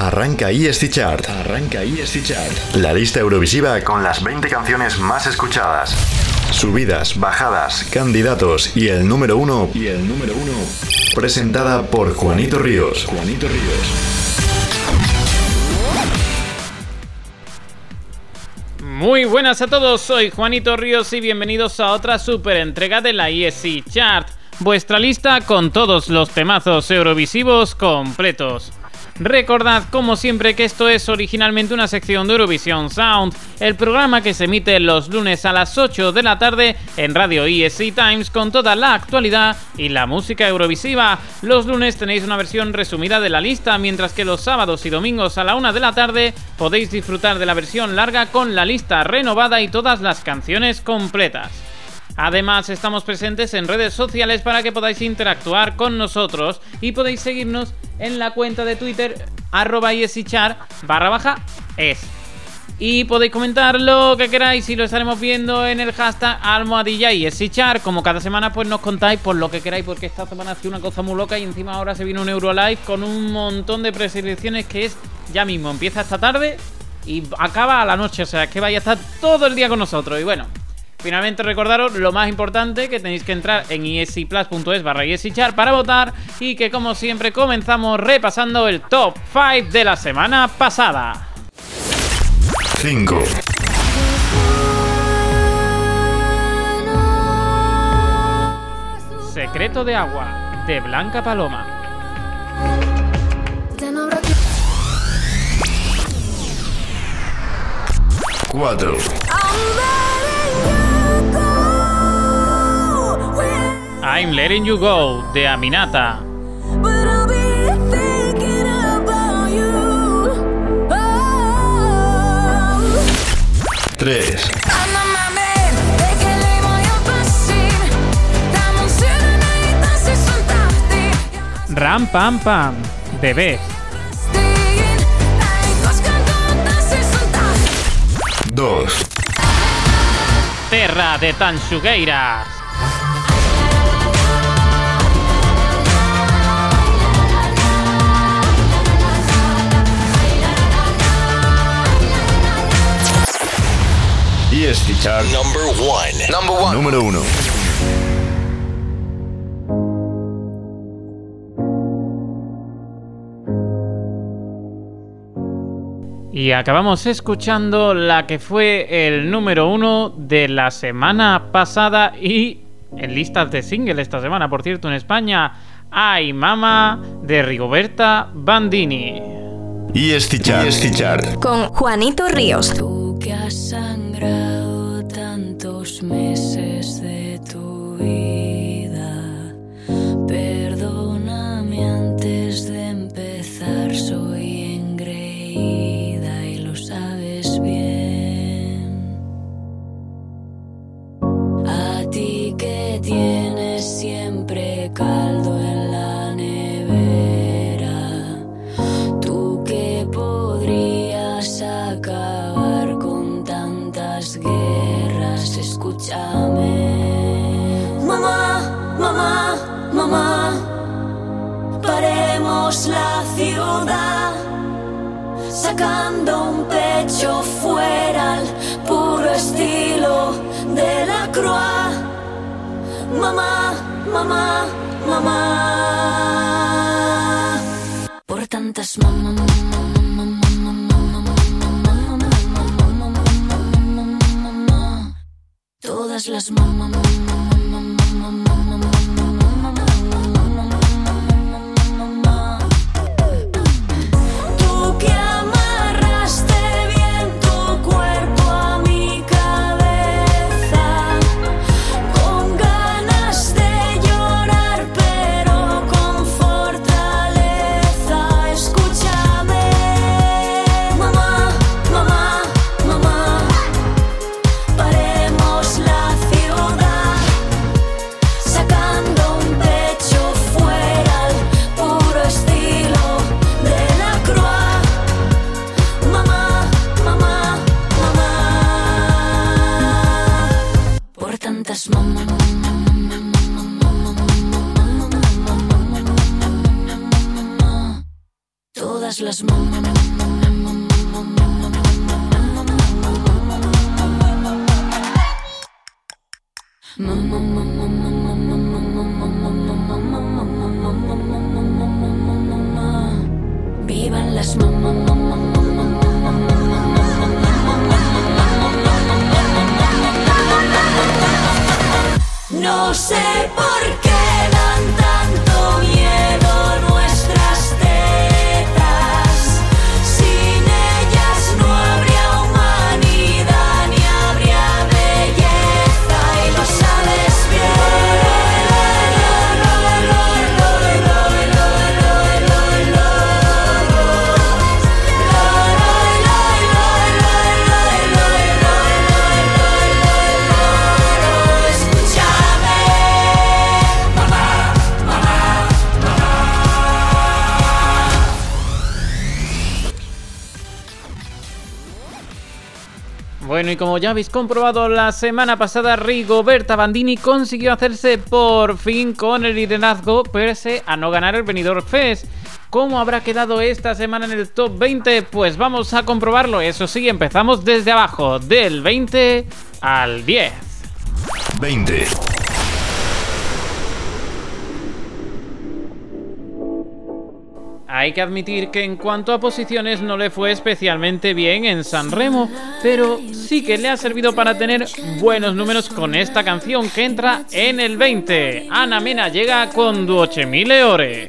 Arranca ESC Chart. Arranca ESC Chart. La lista Eurovisiva con las 20 canciones más escuchadas. Subidas, bajadas, candidatos y el número uno. Y el número uno. Presentada por Juanito Ríos. Juanito Ríos. Muy buenas a todos, soy Juanito Ríos y bienvenidos a otra super entrega de la ESC Chart, vuestra lista con todos los temazos eurovisivos completos. Recordad, como siempre, que esto es originalmente una sección de Eurovision Sound, el programa que se emite los lunes a las 8 de la tarde en Radio ESC Times con toda la actualidad y la música eurovisiva. Los lunes tenéis una versión resumida de la lista, mientras que los sábados y domingos a la 1 de la tarde podéis disfrutar de la versión larga con la lista renovada y todas las canciones completas. Además, estamos presentes en redes sociales para que podáis interactuar con nosotros y podéis seguirnos en la cuenta de Twitter arroba yesichar barra es. Y podéis comentar lo que queráis y lo estaremos viendo en el hashtag almohadilla y esichar. Como cada semana pues nos contáis por lo que queráis porque esta semana ha sido una cosa muy loca y encima ahora se viene un Eurolive con un montón de preselecciones que es ya mismo. Empieza esta tarde y acaba a la noche. O sea, que vaya a estar todo el día con nosotros. Y bueno, Finalmente recordaros lo más importante que tenéis que entrar en esplus.es barra chart para votar y que como siempre comenzamos repasando el top 5 de la semana pasada. 5. Secreto de agua de Blanca Paloma. 4. I'm Letting You Go de Aminata. Tres. Ram Pam Pam Bebé. Dos. Terra de Tanxugueiras. Chart. Number one. Number one. Número uno. Y acabamos escuchando la que fue el número uno de la semana pasada y en listas de single esta semana, por cierto, en España. Ay, Mama de Rigoberta Bandini. ESC Chart. Con Juanito Ríos. Mamá, mamá, mamá. Por tantas mamá, Todas las mamá, Tú No sé por qué Bueno, y como ya habéis comprobado la semana pasada, Rigoberta Bandini consiguió hacerse por fin con el liderazgo, pese a no ganar el Benidorm Fest. ¿Cómo habrá quedado esta semana en el top 20? Pues vamos a comprobarlo. Eso sí, empezamos desde abajo, del 20 al 10. 20. Hay que admitir que en cuanto a posiciones no le fue especialmente bien en San Remo, pero sí que le ha servido para tener buenos números con esta canción que entra en el 20. Ana Mena llega con 2000 ore.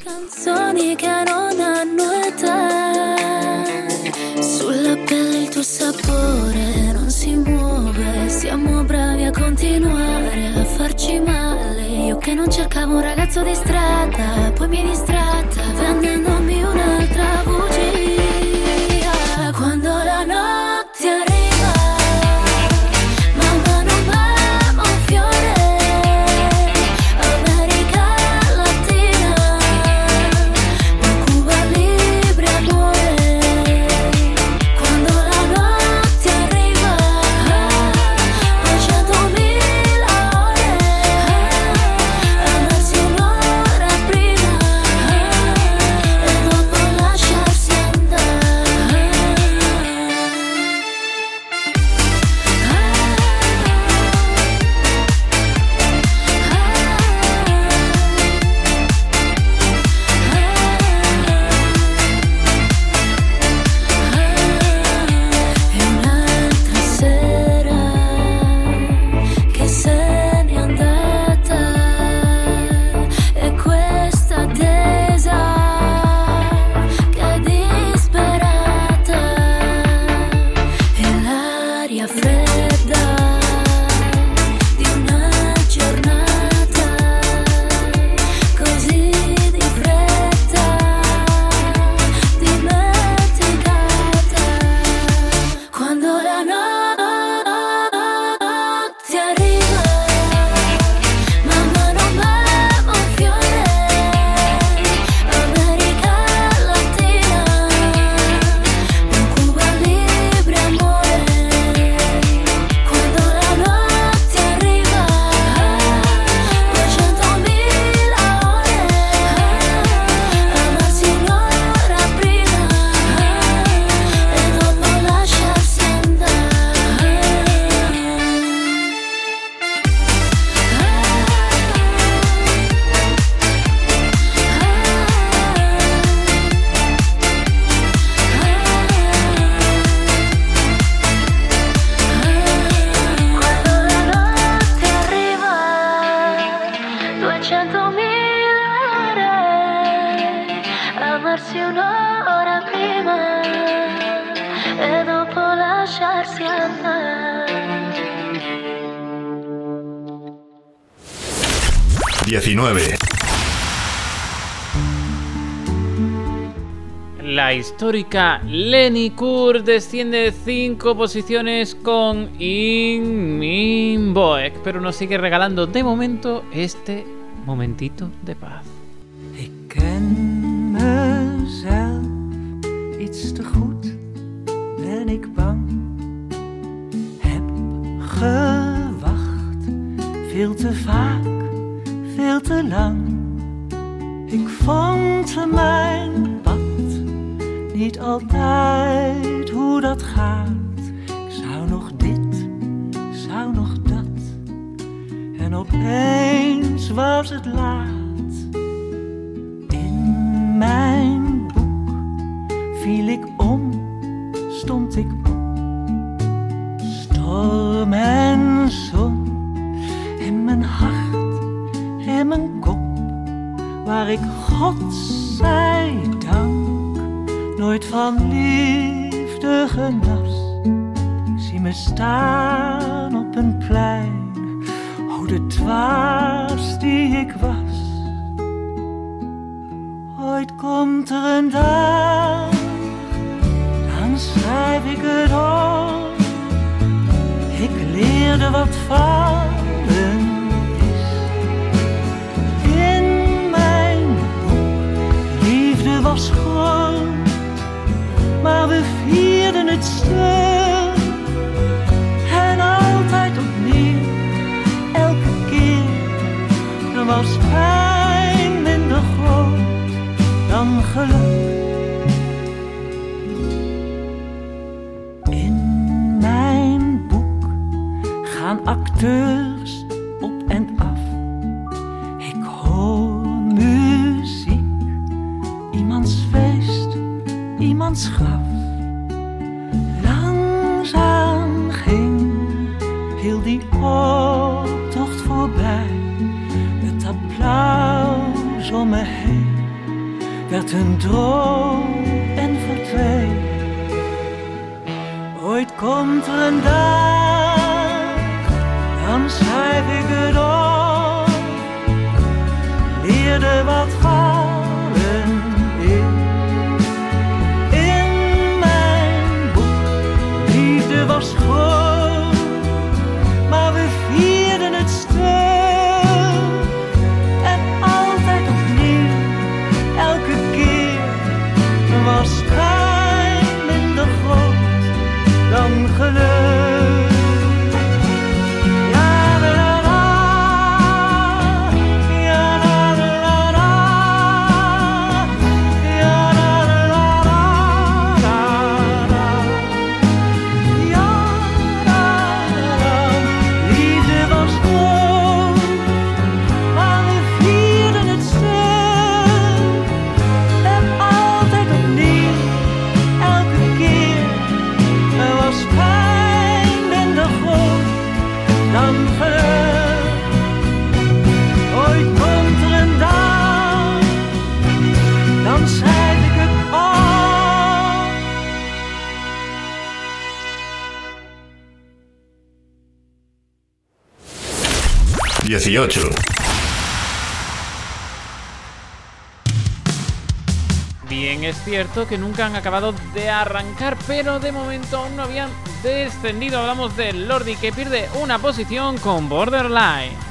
Sulla pelle il sapore non si muove. Siamo bravi a continuare a farci male. Io che non cercavo un ragazzo di strada, poi mi hai distratta vendendomi Quando there histórica Lenny Kur desciende 5 posiciones con In Min Boek, pero nos sigue regalando de momento este momentito de paz. Ik ken mezelf iets te goed, ben ik bang. Heb gewacht, veel te vaak, veel te lang. Ik vond mijn niet altijd hoe dat gaat. Ik zou nog dit, zou nog dat. En opeens was het laat. In mijn boek viel ik om, stond ik op. Storm en zon in mijn hart, in mijn kop, waar ik God schrijf ik het op. Ik leerde wat vallen is. In mijn boek, liefde was groot, maar we vierden het stuk. Op en af. Ik hoor muziek, iemands feest, iemands graf. Langzaam ging heel die optocht voorbij. Het applaus om me heen werd een droom en verdween. Ooit komt er een dag, Er wat 18. Bien, es cierto que nunca han acabado de arrancar, pero de momento aún no habían descendido. Hablamos del Lordi que pierde una posición con Borderline.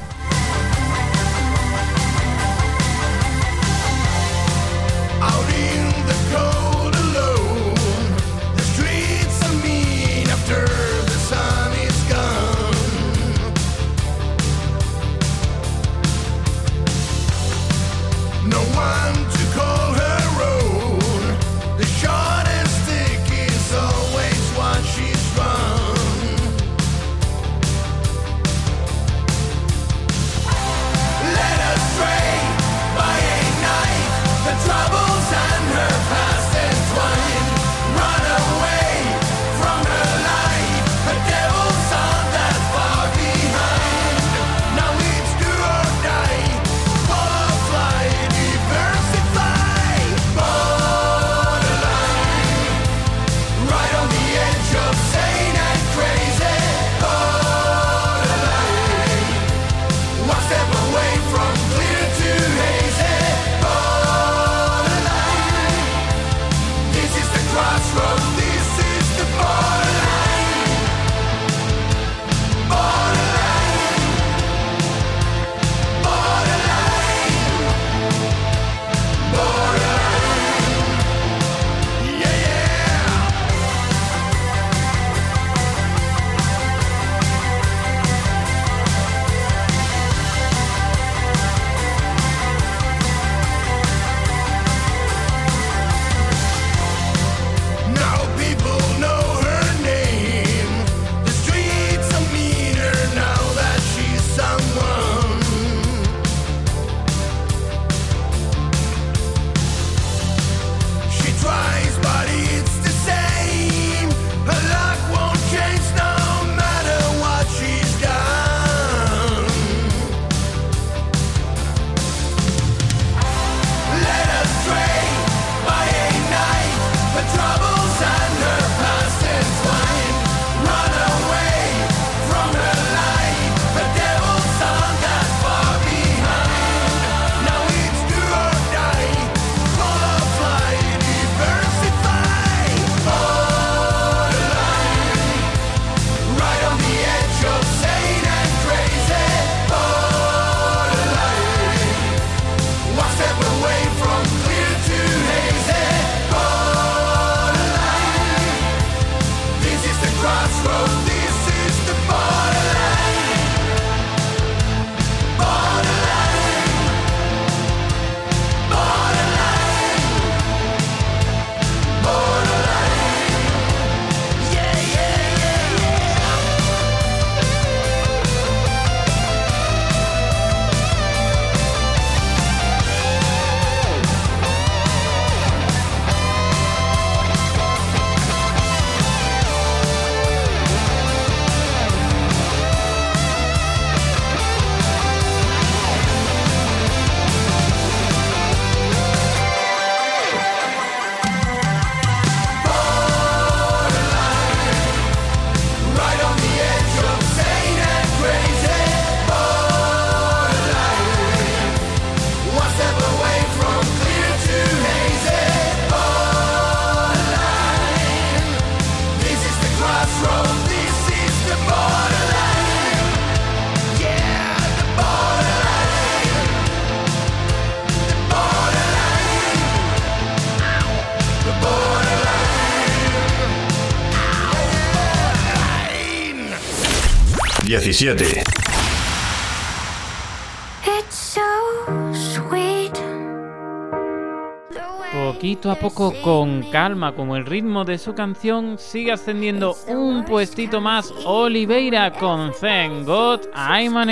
17. Poquito a poco, con calma, como el ritmo de su canción, sigue ascendiendo un puestito más Oliveira con Thank God I'm an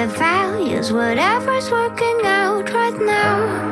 the values, whatever's working out right now.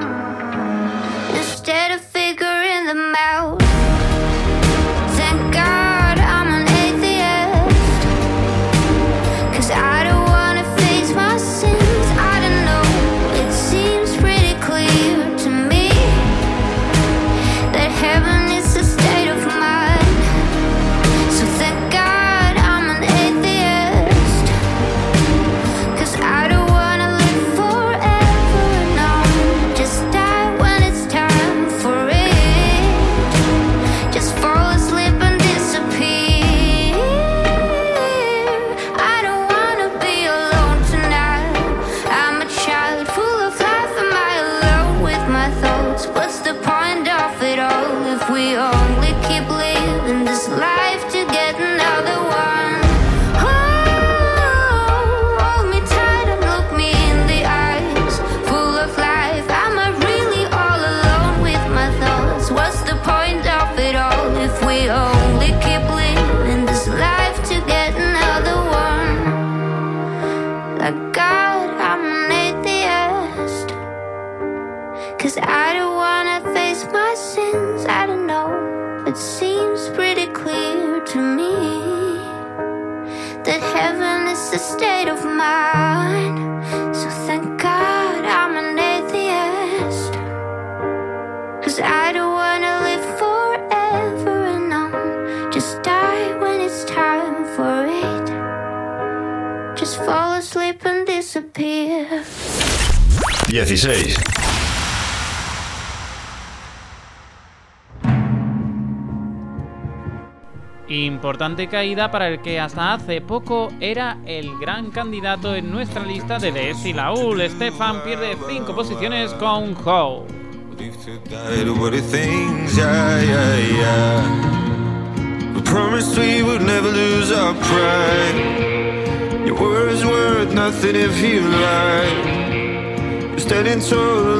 importante caída para el que hasta hace poco era el gran candidato en nuestra lista de DS Laúl. Stefan pierde 5 posiciones con Ho.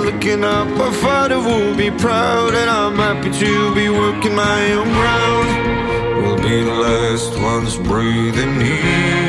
Looking up, our father will be proud, and I'm happy to be working my own ground. last one's breathing in.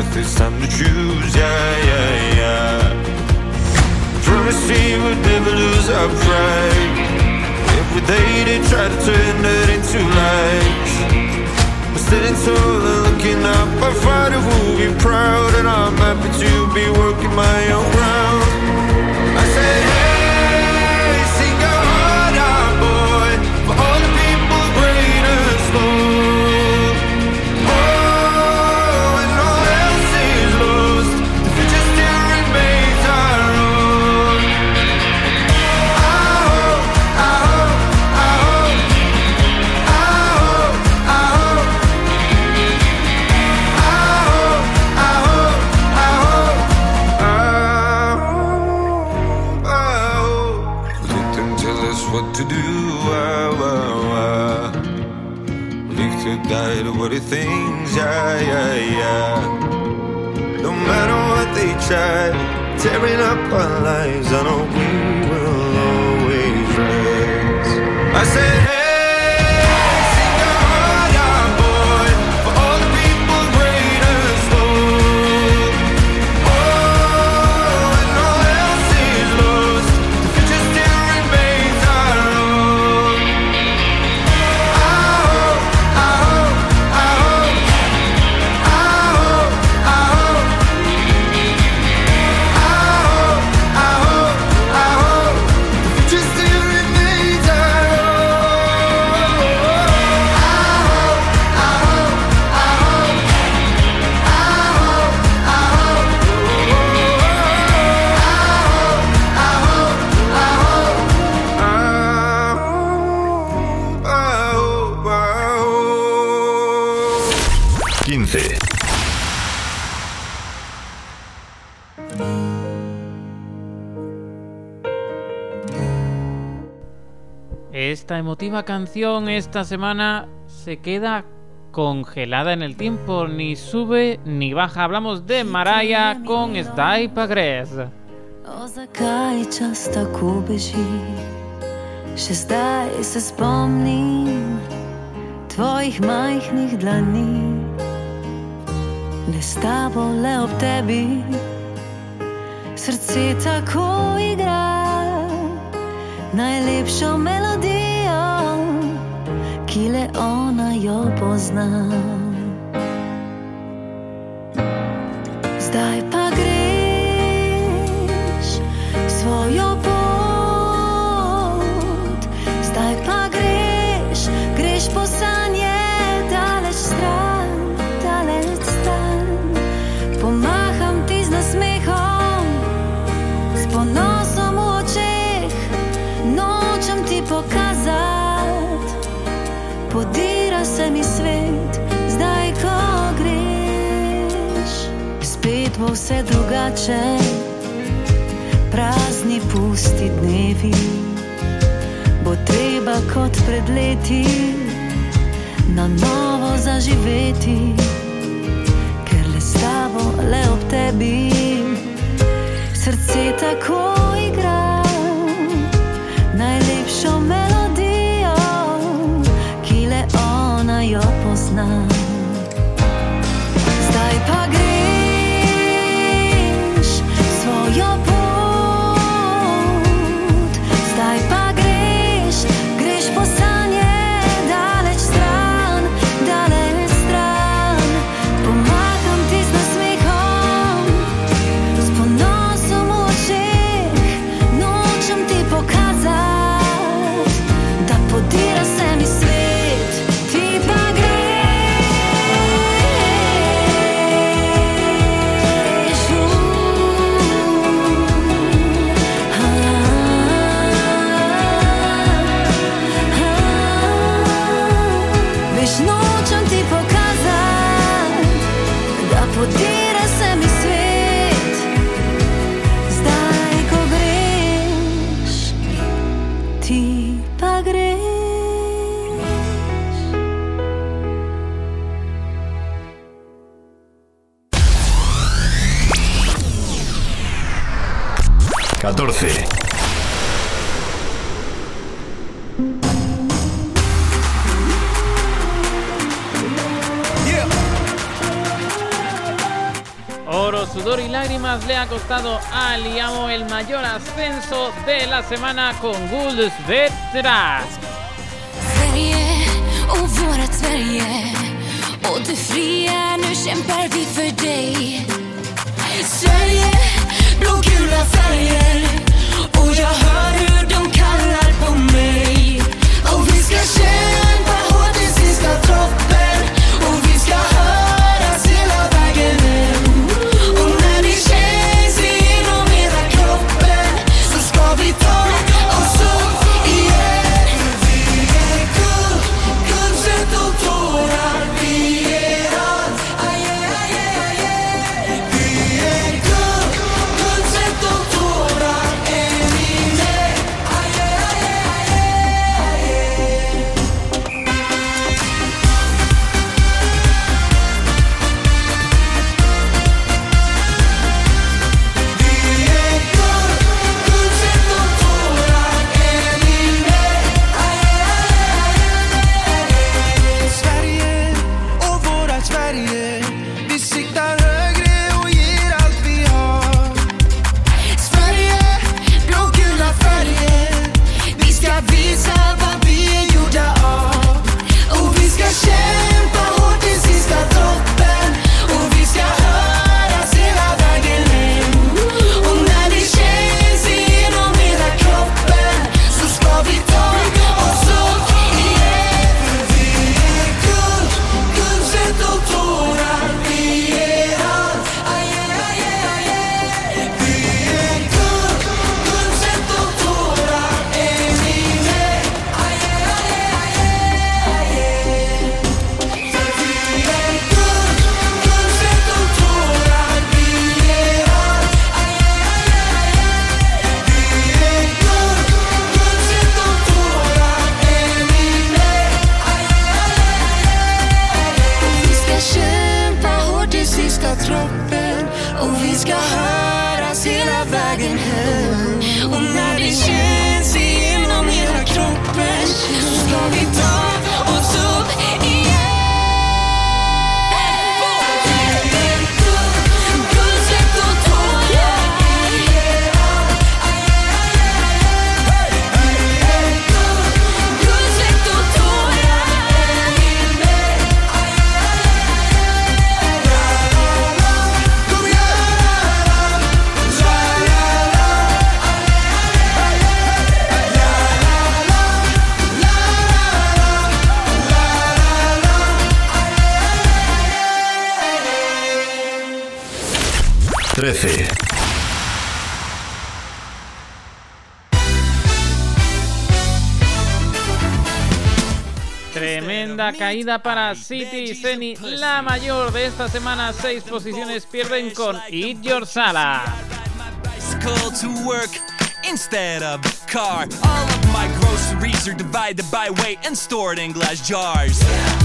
worth, it's time to choose, yeah, yeah, yeah. Promise we would never lose our pride. Every day they try to turn it into lies. We're standing tall and looking up. I find it will be proud, and I'm happy to be working my own ground. what are things, yeah, yeah, yeah. No matter what they try, tearing up our lives, I know we esta emotiva canción esta semana se queda congelada en el tiempo, ni sube ni baja. Hablamos de Maraya con Zdaj pa grez. ki le ona jo pozna. Zdaj pa vse drugače, prazni pusti dnevi. Bo treba kot pred leti na novo zaživeti, ker le s tabo, le ob tebi, srce tako. Pumas le ha costado a Liamo el mayor ascenso de la semana con Gulls Vetra. Tremenda caída para City Zeni, la mayor de esta semana. Seis posiciones pierden con Eat Your work instead of car. All of my groceries are divided by weight and stored in glass jars. Got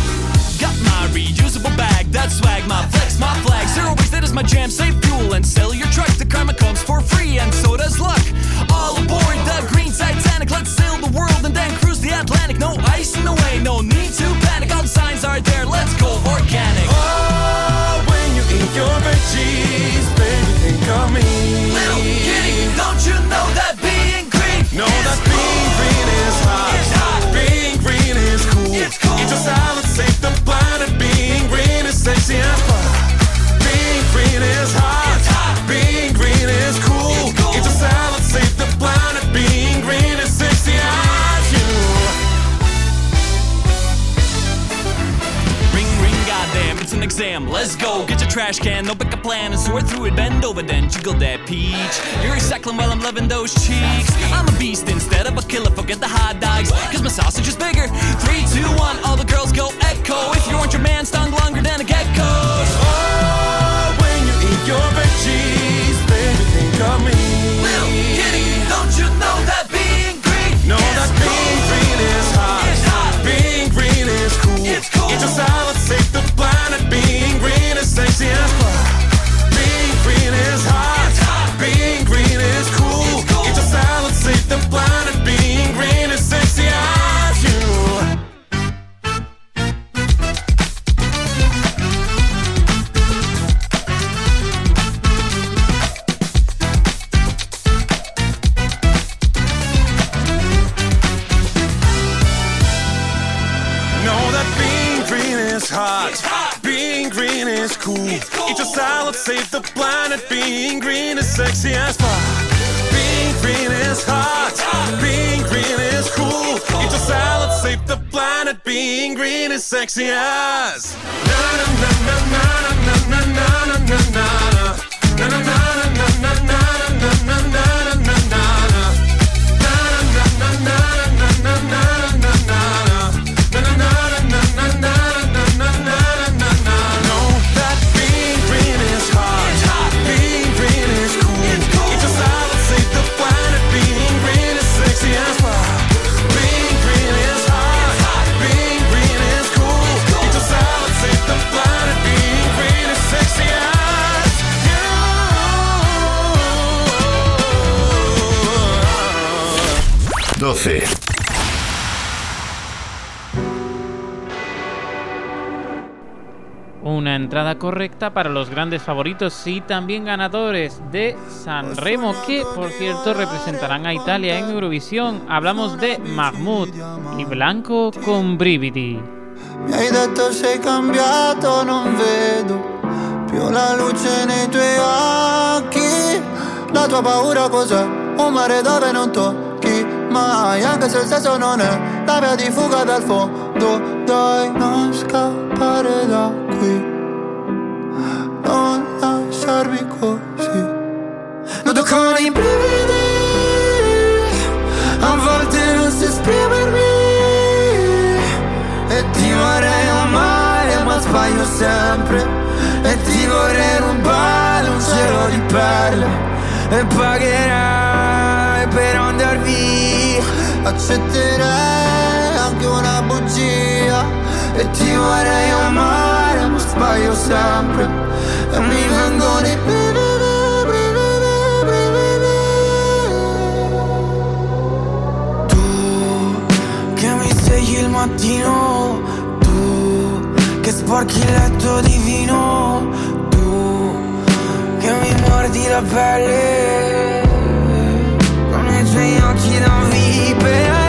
my reusable bag, that swag, my flex, my flag. Zero waste, that is my jam. Save fuel and sell your truck. The karma comes for free, and so does luck. All aboard the green Titanic. Let's sail the world and then cruise the Atlantic. No ice in the way, no need to panic. All the signs are there. Let's go organic. Oh, when you eat your veggies, baby, think of me. Little kitty, don't you know that being green? Know that being green is hot. It's hot. Being green is cool. It's cool. Eat your simple. Being free is hard. Exam. Let's go. Get your trash can, no pick a plan and sort through it. Bend over, then jiggle that peach. You're recycling while I'm loving those cheeks. I'm a beast instead of a killer. Forget the hot dogs, cause my sausage is bigger. Three, two, one, all the girls go echo. If you want your man stung longer than a gecko. Oh, when you eat your veggies, baby, think of me. Eat your salad, save the planet. Being green is sexy as fuck. Being green is hot. Being green is cool. Eat your salad, save the planet. Being green is sexy as. Na na na na na na na na na na na. Na na na na na na na na na na na na na. Entrada correcta para los grandes favoritos y también ganadores de San Remo, que por cierto representarán a Italia en Eurovisión. Hablamos de Mahmoud y Blanco con Brividi. Mi detto sei cambiato, non vedo più la luce nei tuoi occhi. La tua paura cos'è? Un mare dove non tocchi mai, anche se il senso non è la via di fuga dal fondo. Dai, non scappare da qui, non lasciarmi così. Noto con i brividi, a volte non so esprimermi. E ti vorrei amare ma sbaglio sempre. E ti vorrei rubare un cielo di perle. E pagherai per andar via. Accetterei anche una bugia. E ti vorrei amare. ma sbaglio sempre e mi vengono i brividi, brividi, brividi. Tu che mi svegli il mattino, tu che sporchi il letto di vino, tu che mi mordi la pelle con i tuoi occhi da vipera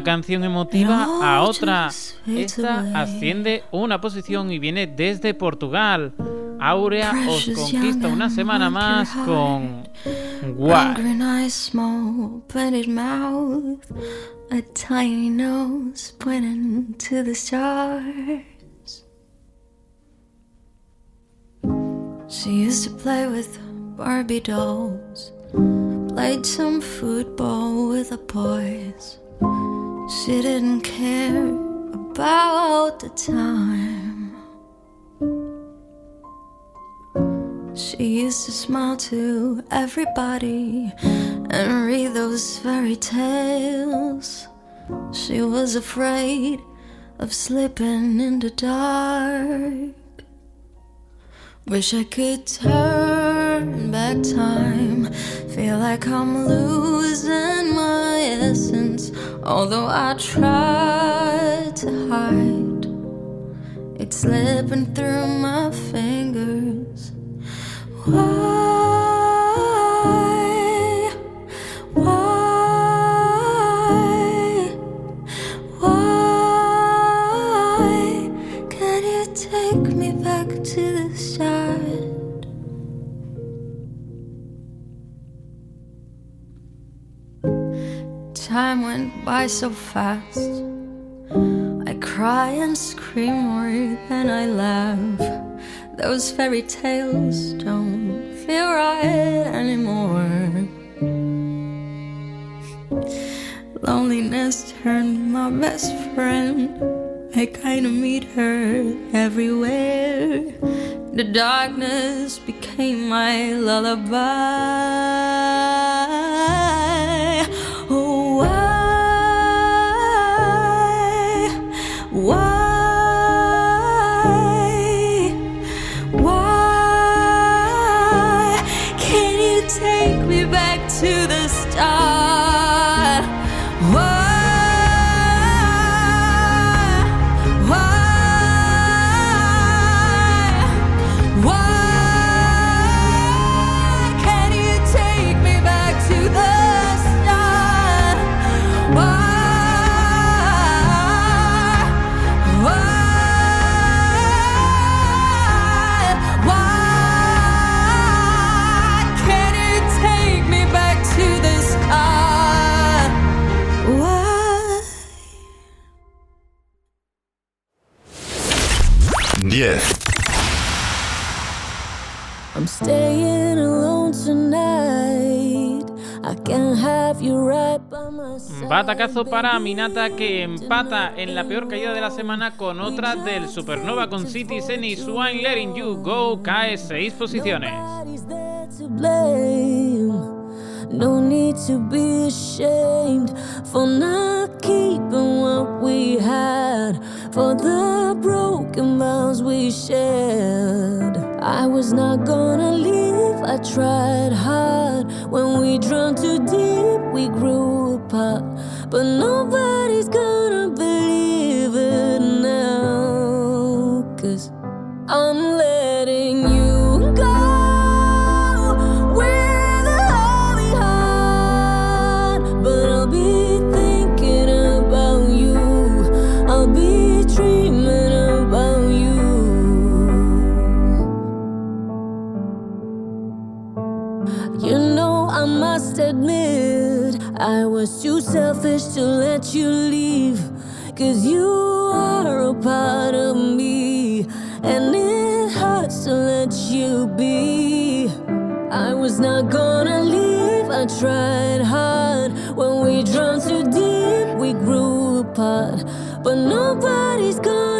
una canción emotiva a otra. Esta asciende una posición y viene desde Portugal. Aurea os conquista una semana más con a tiny nose pointing to the stars. She used to play with Barbie dolls, played some football with the boys. She didn't care about the time. She used to smile to everybody and read those fairy tales. She was afraid of slipping in the dark. Wish I could turn back time. Feel like I'm losing my essence. Although I try to hide, it's slipping through my fingers. Why? Time went by so fast. I cry and scream more than I laugh. Those fairy tales don't feel right anymore. Loneliness turned my best friend. I kinda meet her everywhere. The darkness became my lullaby. Batacazo para Aminata que empata en la peor caída de la semana con otra del Supernova con Citizen y Swine Letting You Go cae 6 posiciones. No need to be ashamed for not keeping what we had, for the broken vows we shared. I was not gonna leave, I tried hard. When we drowned too deep, we grew apart. But nobody's gonna believe it now, cause I'm I was too selfish to let you leave. Cause you are a part of me, and it hurts to let you be. I was not gonna leave, I tried hard. When we drowned too deep, we grew apart. But nobody's gonna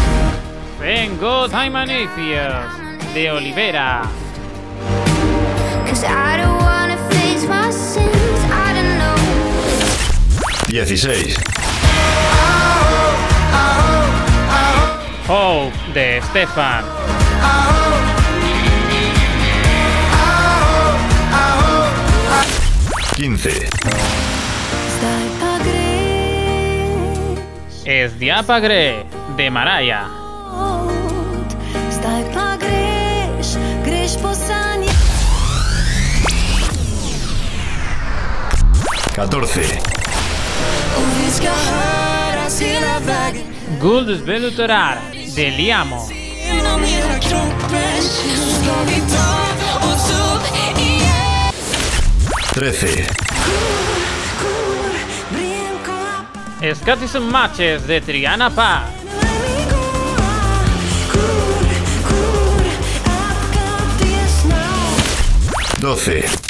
step away from clear to hazy. 17. Instead of figuring them out. Thank God I'm an atheist de Olivera. Cause I don't wanna face my sins. I don't know. 16. Hope de Stefan. Quince. Es Diapagre de Maraya. 14. Och vi ska höras hela vägen Guld Velutorar de Liamo. 13. Scottish Matches de Triana Paz. 12.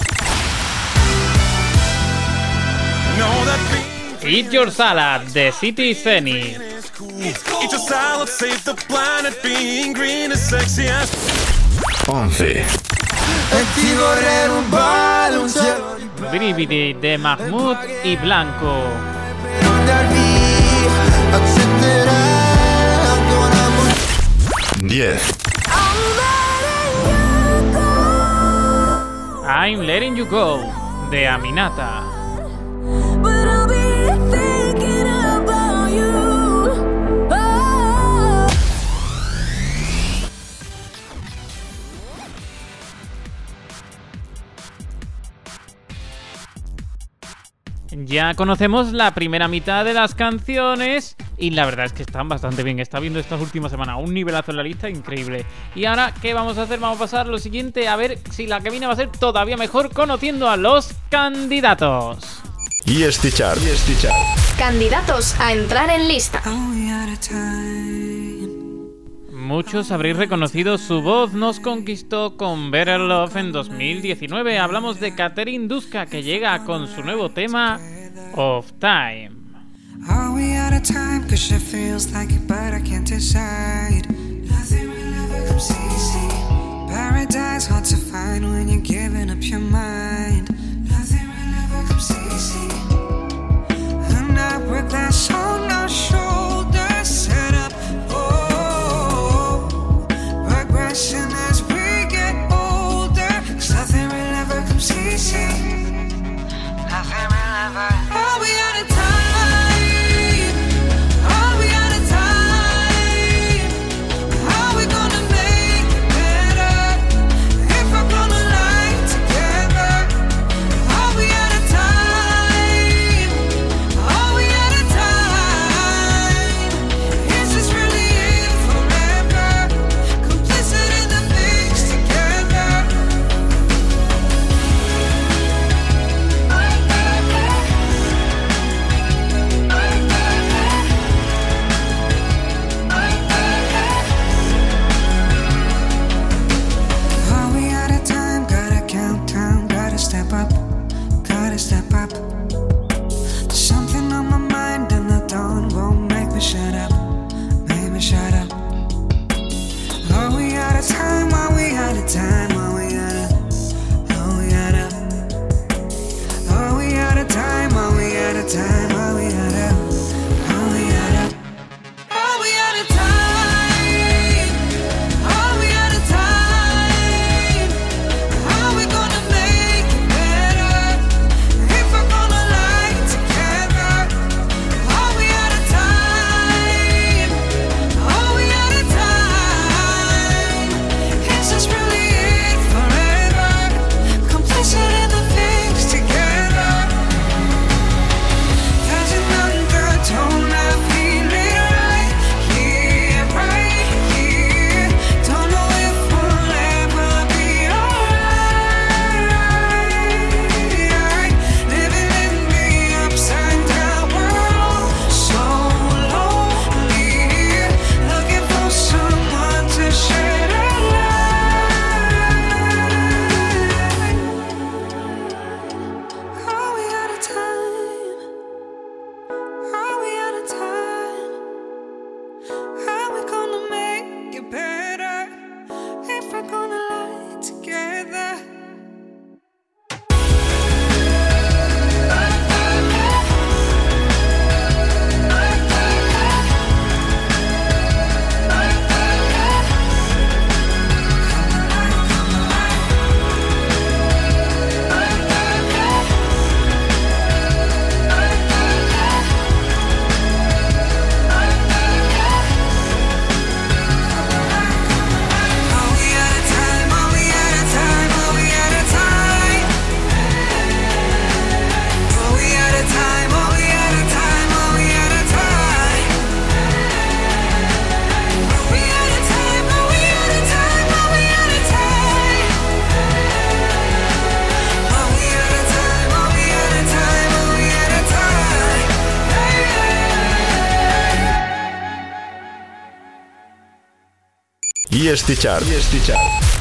E ti vorrei rubare un cielo di Brividi de Mahmoud y Blanco. 10. I'm Letting You Go de Aminata. Ya conocemos la primera mitad de las canciones y la verdad es que están bastante bien. Está viendo estas últimas semanas un nivelazo en la lista increíble. Y ahora, ¿qué vamos a hacer? Vamos a pasar lo siguiente a ver si la que viene va a ser todavía mejor conociendo a los candidatos. EST Chart. EST Chart. Candidatos a entrar en lista. Muchos habréis reconocido su voz, nos conquistó con Better Love en 2019. Hablamos de Catherine Duska que llega con su nuevo tema Of Time. Are we out of time? Cause she feels like it, but I can't decide. Nothing will ever come easy. Paradise hard to find when you're giving up your mind.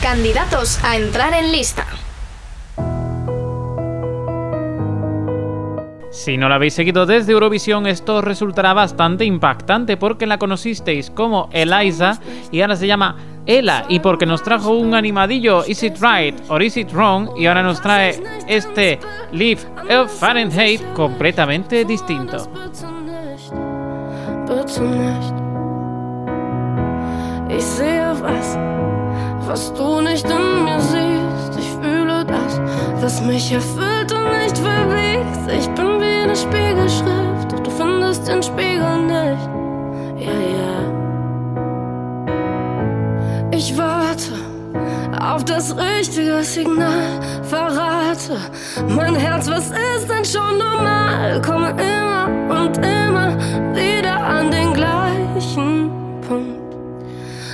Candidatos a entrar en lista. Si no la habéis seguido desde Eurovisión, esto resultará bastante impactante porque la conocisteis como Eliza y ahora se llama Ella y porque nos trajo un animadillo Is It Right or Is It Wrong y ahora nos trae este Live of Fahrenheit completamente distinto. Ich sehe was, was du nicht in mir siehst. Ich fühle das, was mich erfüllt und nicht verbiegt. Ich bin wie eine Spiegelschrift, du findest den Spiegel nicht. Ja, ja. Ich warte auf das richtige Signal, verrate mein Herz, was ist denn schon normal? Komme immer und immer wieder an den gleichen Punkt.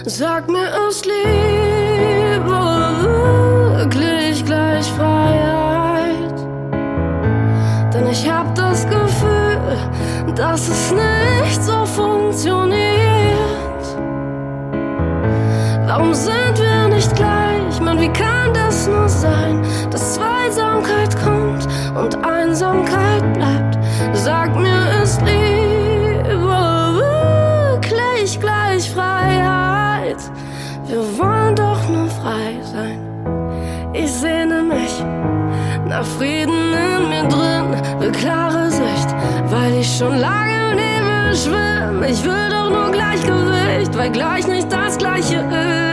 Sag mir, ist Liebe wirklich gleich Freiheit? Denn ich hab das Gefühl, dass es nicht so funktioniert. Warum sind wir nicht gleich? Mann, wie kann das nur sein, dass Zweisamkeit kommt und Einsamkeit bleibt? Sag mir, ist Liebe will klare Sicht, weil ich schon lange im Nebel schwimme. Ich will doch nur Gleichgewicht, weil gleich nicht das Gleiche ist.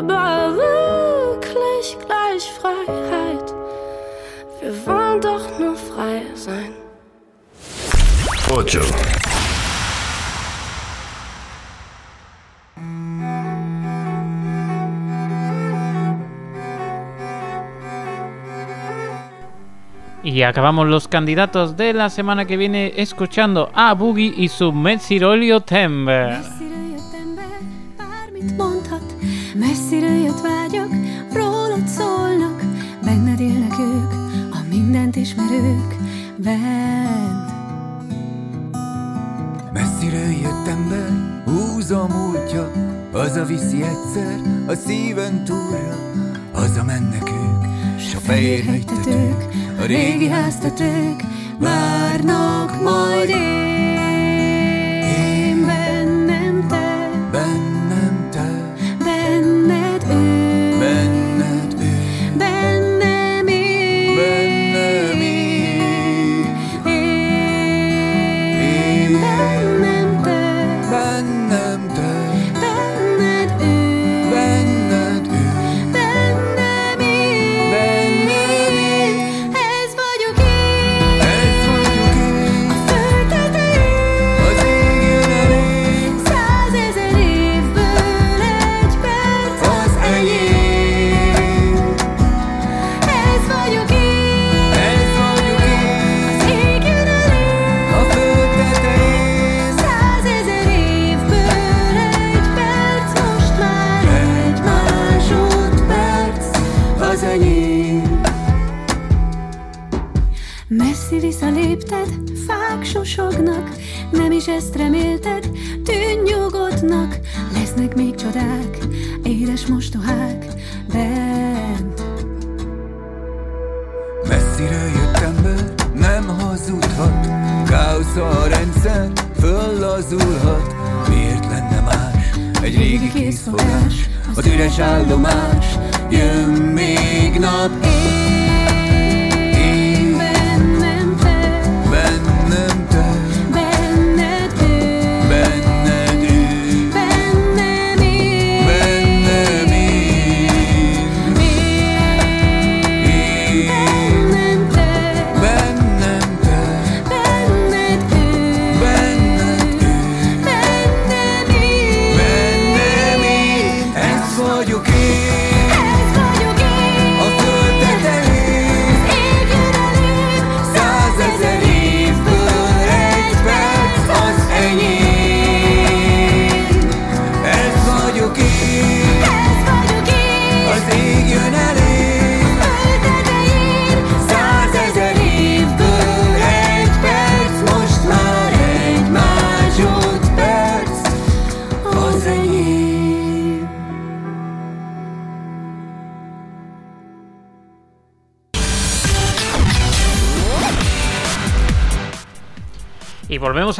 Liebe wirklich gleich Freiheit? Wir wollen doch nur frei sein. 8. Y acabamos los candidatos de la semana que viene escuchando a Boogie y su Mezirolio Tember. Messziről jött vágyak, rólad szólnak, benned élnek ők, a mindent ismerők, bent. Messziről jött ember, húza a múltja, hazaviszi egyszer a szíven túlra, haza mennek ők, s a fehér hegytetők, a régi háztetők, várnak majd én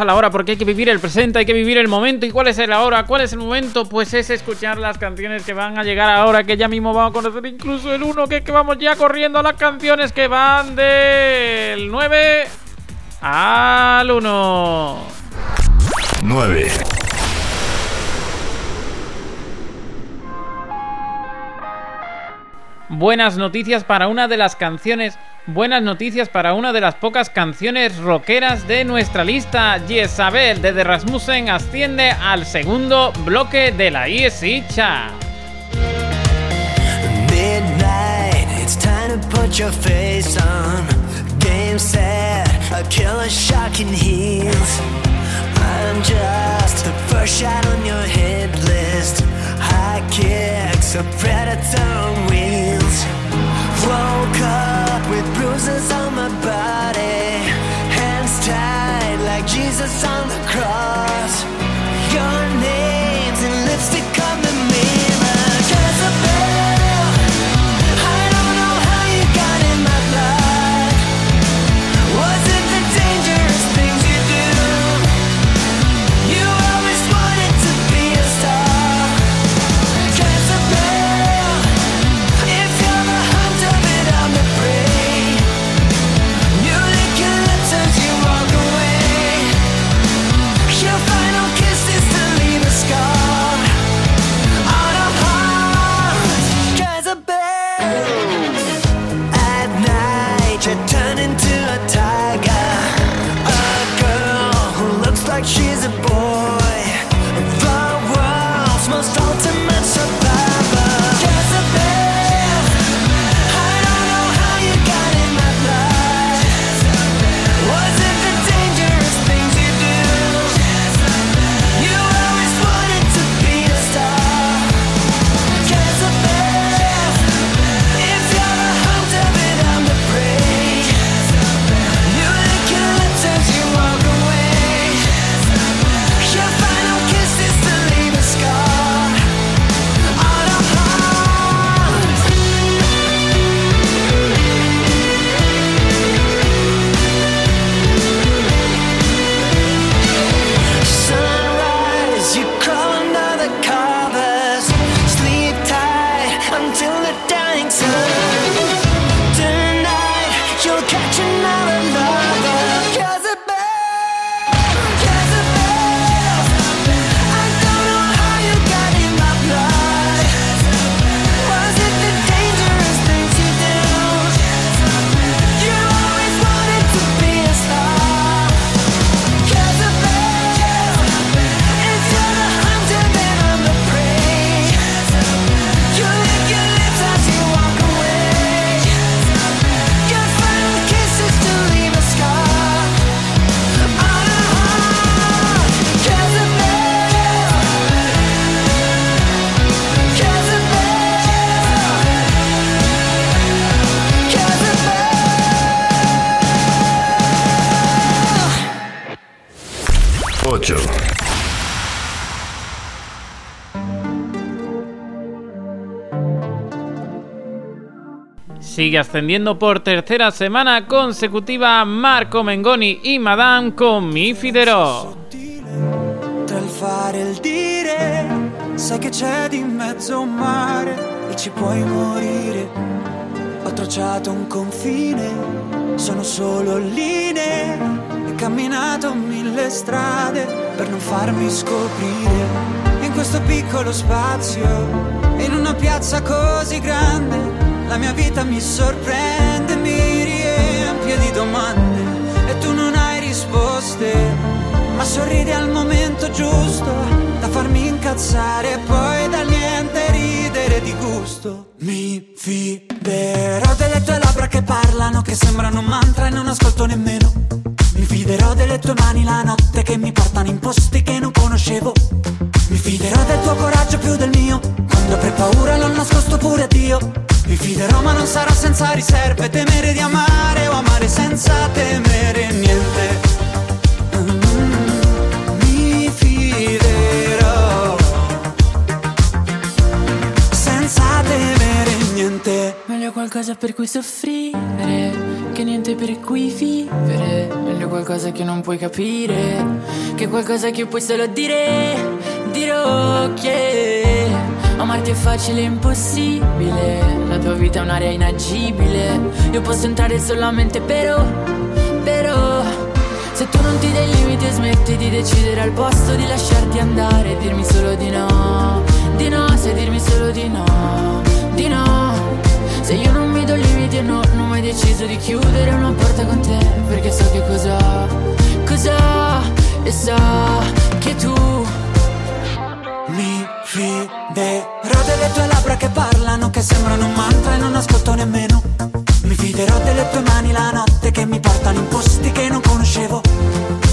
a la hora porque hay que vivir el presente, hay que vivir el momento. ¿Y cuál es el ahora? ¿Cuál es el momento? Pues es escuchar las canciones que van a llegar ahora, que ya mismo vamos a conocer incluso el uno, que es que vamos ya corriendo a las canciones que van del 9 al 1. 9. Buenas noticias para una de las canciones buenas noticias para una de las pocas canciones rockeras de nuestra lista. Jezabel de The Rasmussen asciende al segundo bloque de la ISICHA. Midnight. Game a killer shocking heels. I'm just the first shot on your hit list. High kicks, a predator. 8. Sigue ascendiendo por tercera semana consecutiva Marco Mengoni y Madame con Mi Fidero. Tra il fare e il dire, sai che c'è di mezzo un mare e ci puoi morire. Ho tracciato un confine, sono solo linee camminato mille strade per non farmi scoprire. In questo piccolo spazio, in una piazza così grande, la mia vita mi sorprende, mi riempie di domande e tu non hai risposte, ma sorridi al momento giusto da farmi incazzare e poi dal niente ridere di gusto. Mi fiderò delle tue labbra che parlano, che sembrano un mantra e non ascolto nemmeno. Mi fiderò delle tue mani la notte che mi portano in posti che non conoscevo. Mi fiderò del tuo coraggio più del mio, quando per paura l'ho nascosto pure a Dio. Mi fiderò ma non sarà senza riserve, temere di amare o amare senza temere niente. Mm, Qualcosa per cui soffrire che niente per cui vivere. Meglio qualcosa che non puoi capire che qualcosa che puoi solo dire. Dirò che amarti è facile e impossibile. La tua vita è un'area inagibile. Io posso entrare solamente però, però. Se tu non ti dai limiti e smetti di decidere al posto di lasciarti andare, dirmi solo di no, di no, sai dirmi solo di no, di no. Se io non mi do limiti e no, non ho mai deciso di chiudere una porta con te, perché so che cosa, cosa, e so che tu Mi fiderò delle tue labbra che parlano, che sembrano un mantra e non ascolto nemmeno. Mi fiderò delle tue mani la notte che mi portano in posti che non conoscevo.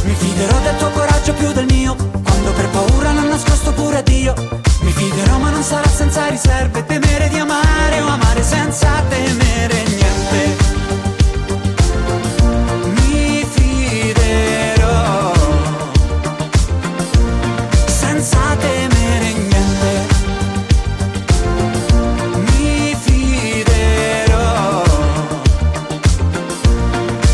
Mi fiderò del tuo coraggio più del mio, quando per paura nascosto pure a Dio. Mi fiderò ma non sarà senza riserve, temere di amare o amare senza temere niente. Mi fiderò senza temere niente. Mi fiderò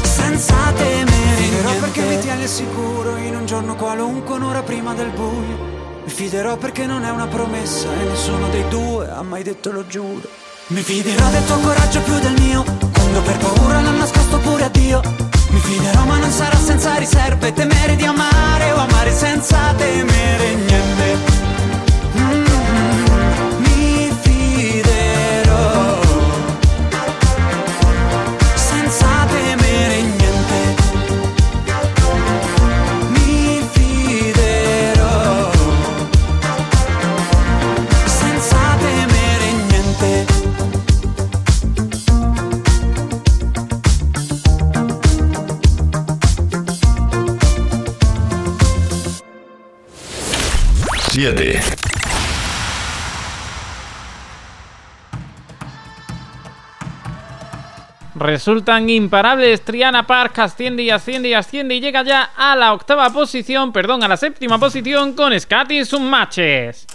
senza temere niente. perché mi tieni al sicuro in un giorno qualunque, un'ora prima del buio. Mi fiderò perché non è una promessa e nessuno dei due ha mai detto lo giuro. Mi fiderò del tuo coraggio più del mio, quando per paura l'ho nascosto pure a Dio. Mi fiderò ma non sarà senza riserve, temere di amare o amare senza temere niente. Resultan imparables. Triana Park asciende y asciende y asciende y llega ya a la octava posición, perdón, a la séptima posición con Scatty sus matches.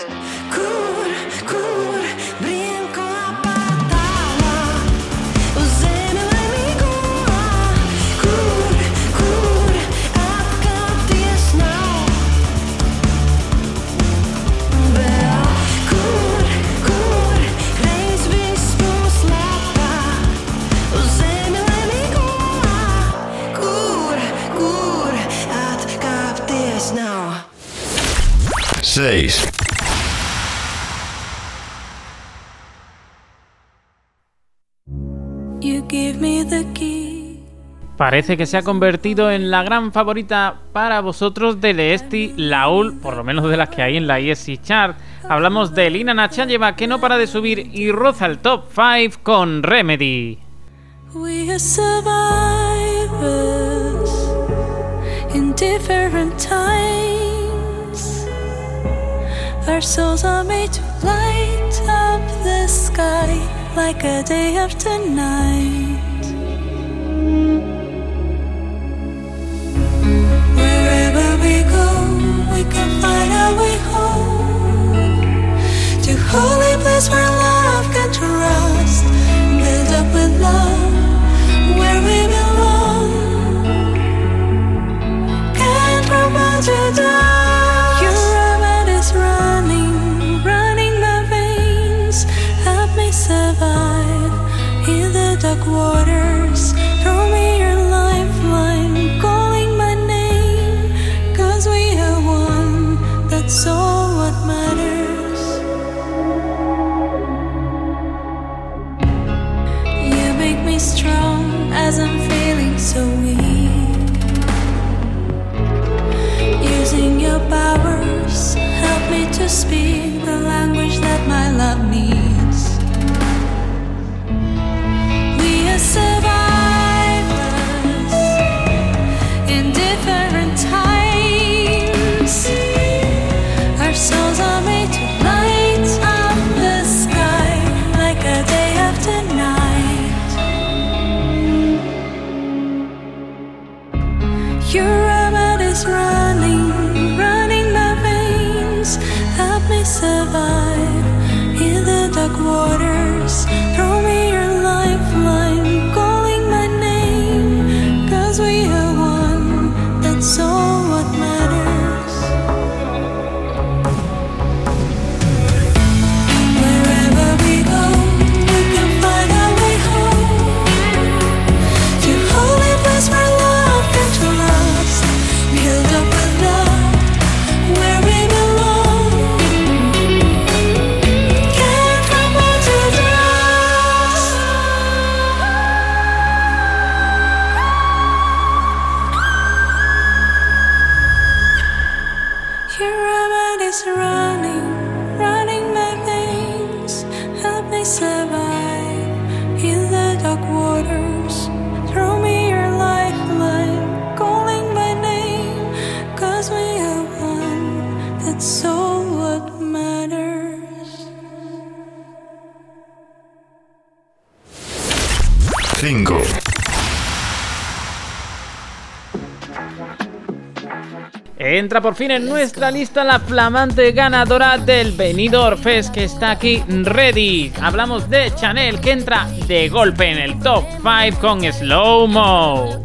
Podcast. parece que se ha convertido en la gran favorita para vosotros de Leesti Laul, por lo menos de las que hay en la ESI Chart. Hablamos de Lina Nachayeva que no para de subir y roza el top 5 con Remedy. We are in different times. Our souls are made to light up the sky like a day after night. we can find our way home to holy place where love can trust, build up with love where we belong. Can't to die. entra por fin en nuestra lista la flamante ganadora del Benidorm Fest que está aquí ready. Hablamos de Chanel que entra de golpe en el top 5 con Slow Mo.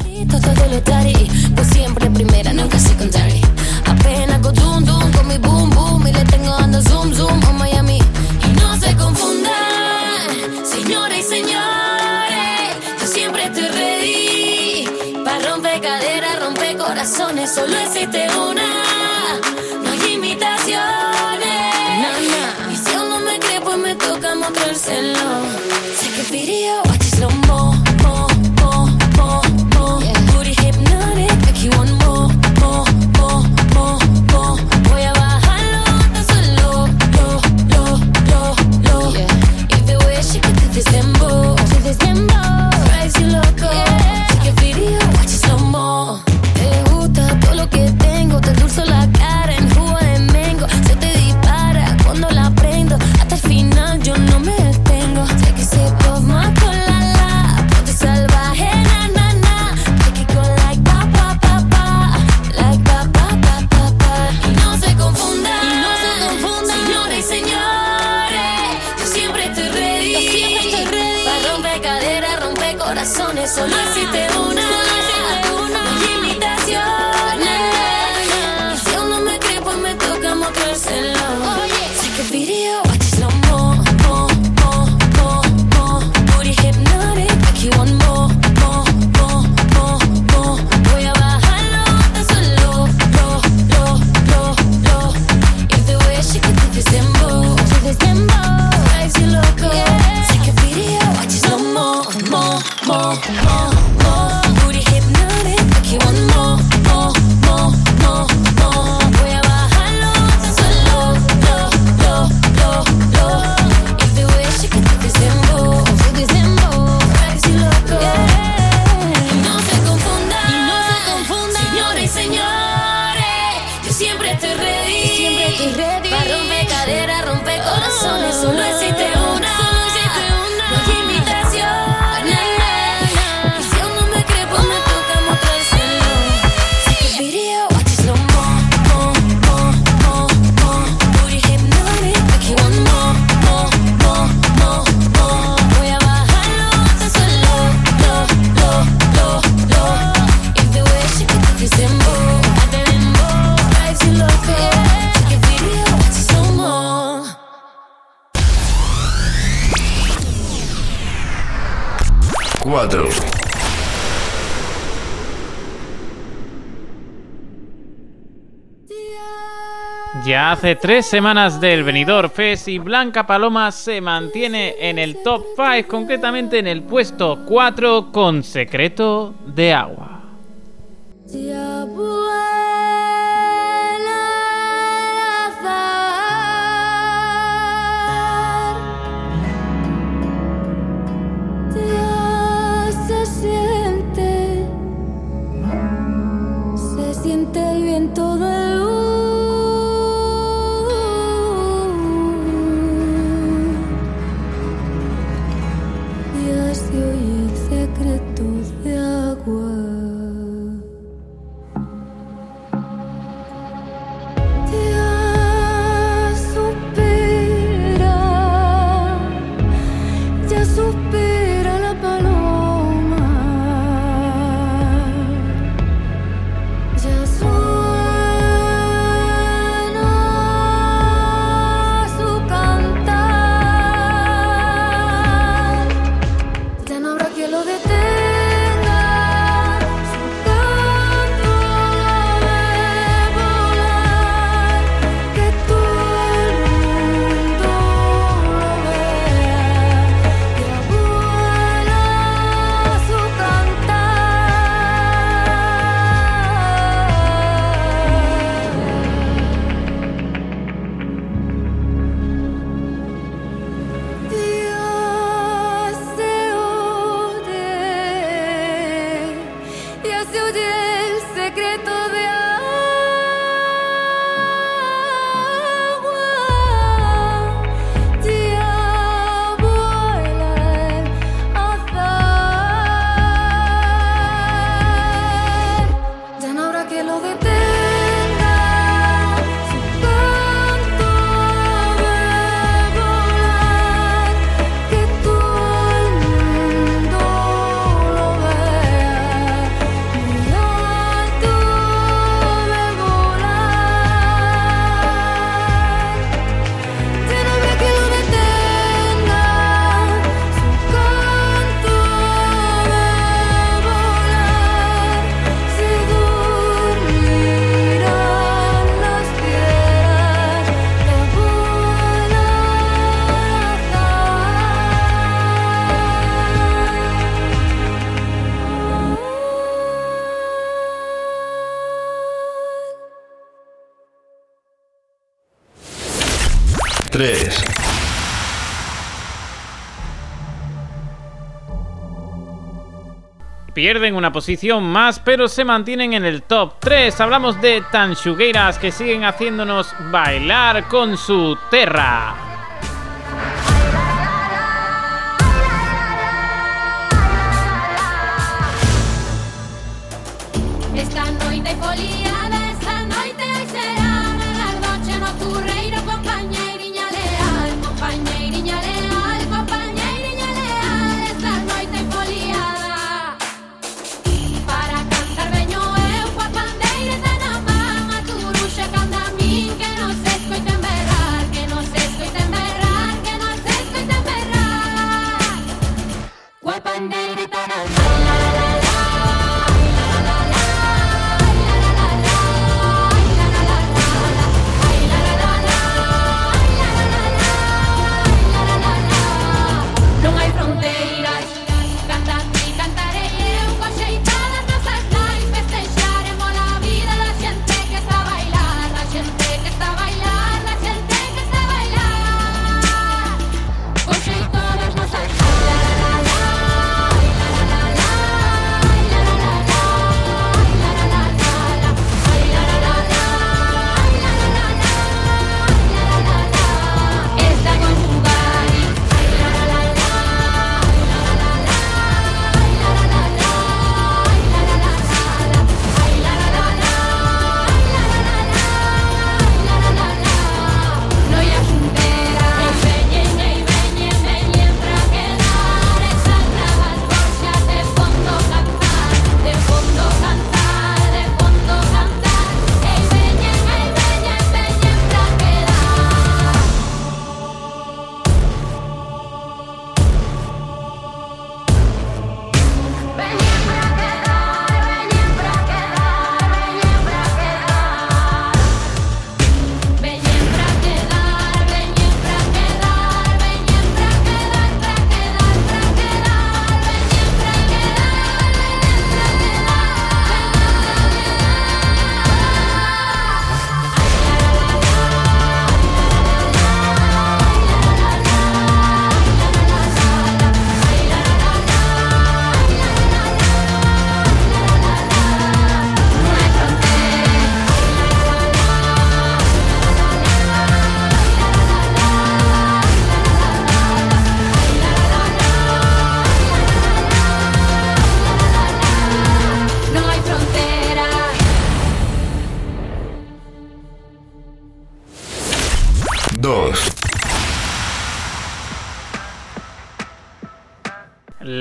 hace tres semanas del Venidor Fest y Blanca Paloma se mantiene en el top 5, concretamente en el puesto 4 con Secreto de Agua. pierden una posición más, pero se mantienen en el top 3. Hablamos de Tanchugueiras que siguen haciéndonos bailar con su terra.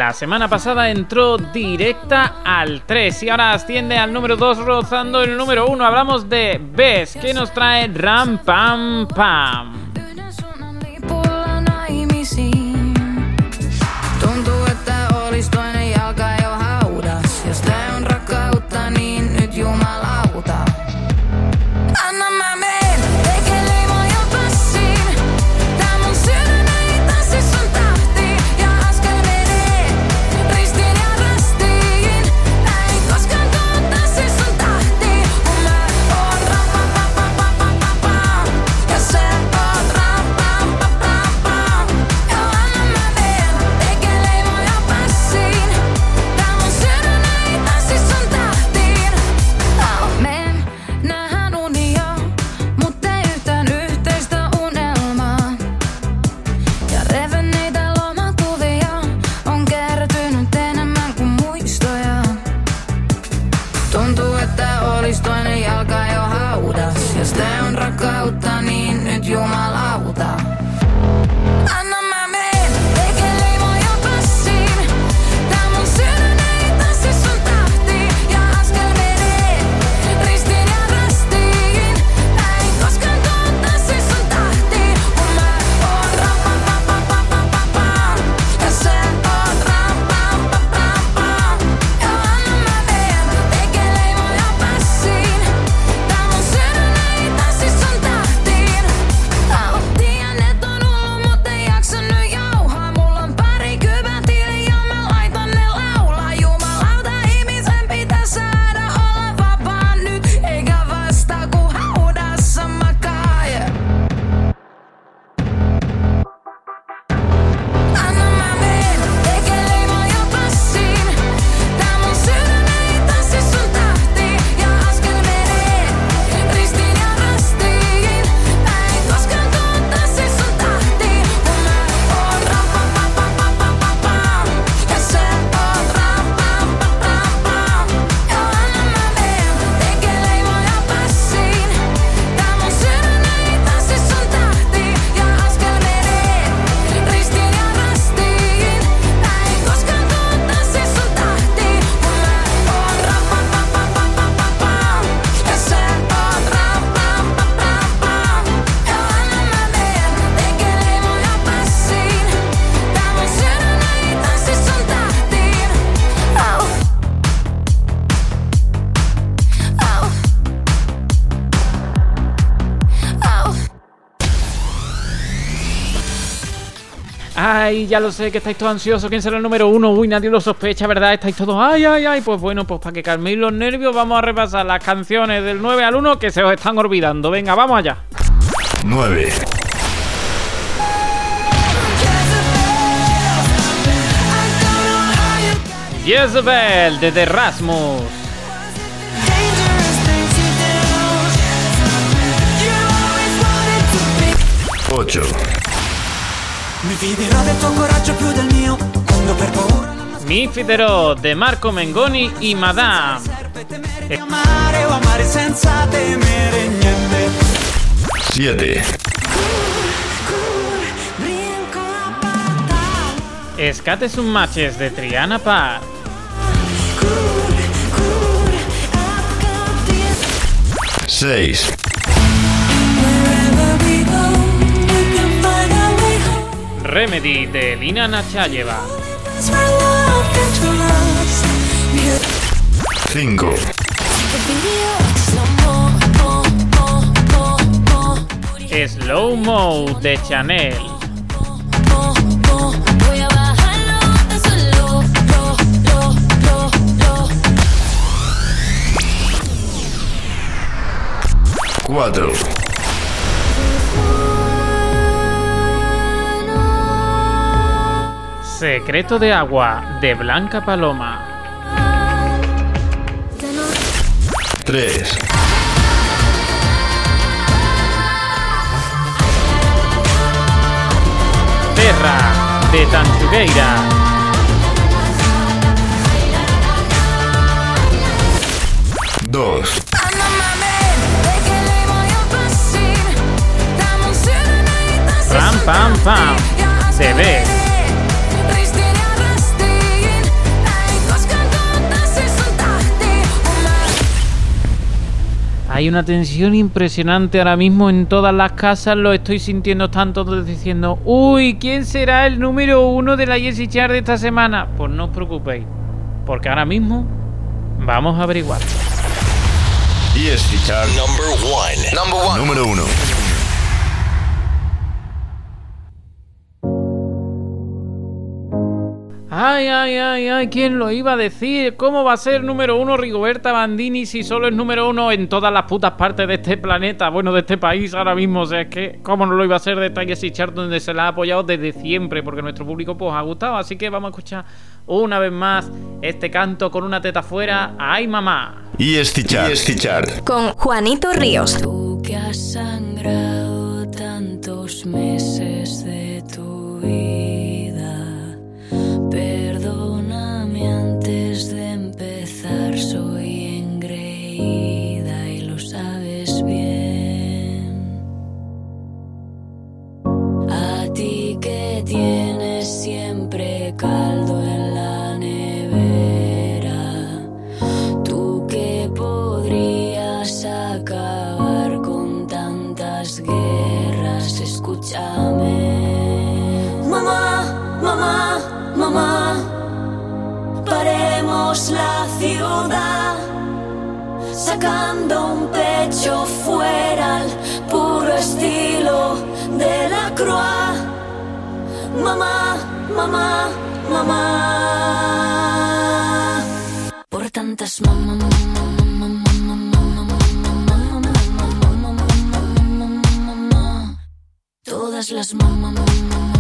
La semana pasada entró directa al 3 y ahora asciende al número 2 rozando el número 1. Hablamos de Best que nos trae Ram Pam Pam. ay, ya lo sé, que estáis todos ansiosos, ¿quién será el número uno? Uy, nadie lo sospecha, ¿verdad? Estáis todos, ay, ay, ay, pues bueno, pues para que calméis los nervios vamos a repasar las canciones del 9 al 1 que se os están olvidando. Venga, vamos allá. 9. Jezebel de The Rasmus. Ocho. Mi fiderò del tuo coraggio più del mio. Mi fiderò de Marco Mengoni y Madame. Eh. 7. Escate un matches de Triana Par. 6. Remedy de Lina Nachayeva. 5. Slow Mo de Chanel. 4. Secreto de agua de Blanca Paloma. 3. Terra de Tanchugueira. 2. Ram pam pam. Se ve. Hay una tensión impresionante ahora mismo en todas las casas. Lo estoy sintiendo tanto diciendo, uy, ¿quién será el número uno de la Jessie Chart de esta semana? Pues no os preocupéis, porque ahora mismo vamos a averiguar. ESC Chart Number one. Number one. número 1. Ay, ay, ay, ay, ¿quién lo iba a decir? ¿Cómo va a ser número uno Rigoberta Bandini si solo es número uno en todas las putas partes de este planeta? Bueno, de este país ahora mismo. O sea, es que, ¿cómo no lo iba a ser de Talles y Chart donde se la ha apoyado desde siempre? Porque nuestro público pues ha gustado. Así que vamos a escuchar una vez más este canto con una teta fuera. ¡Ay, mamá! ESC Chart. ESC Chart. Con Juanito Ríos. Tú que has sangrado tantos meses de tu vida, tienes siempre caldo en la nevera, tú que podrías acabar con tantas guerras, escúchame. Mamá, mamá, mamá, paremos la ciudad, sacando un pecho fuera al puro estilo de la croix. Mamá, mamá, mamá, por tantas mamá, todas las mamá. Tú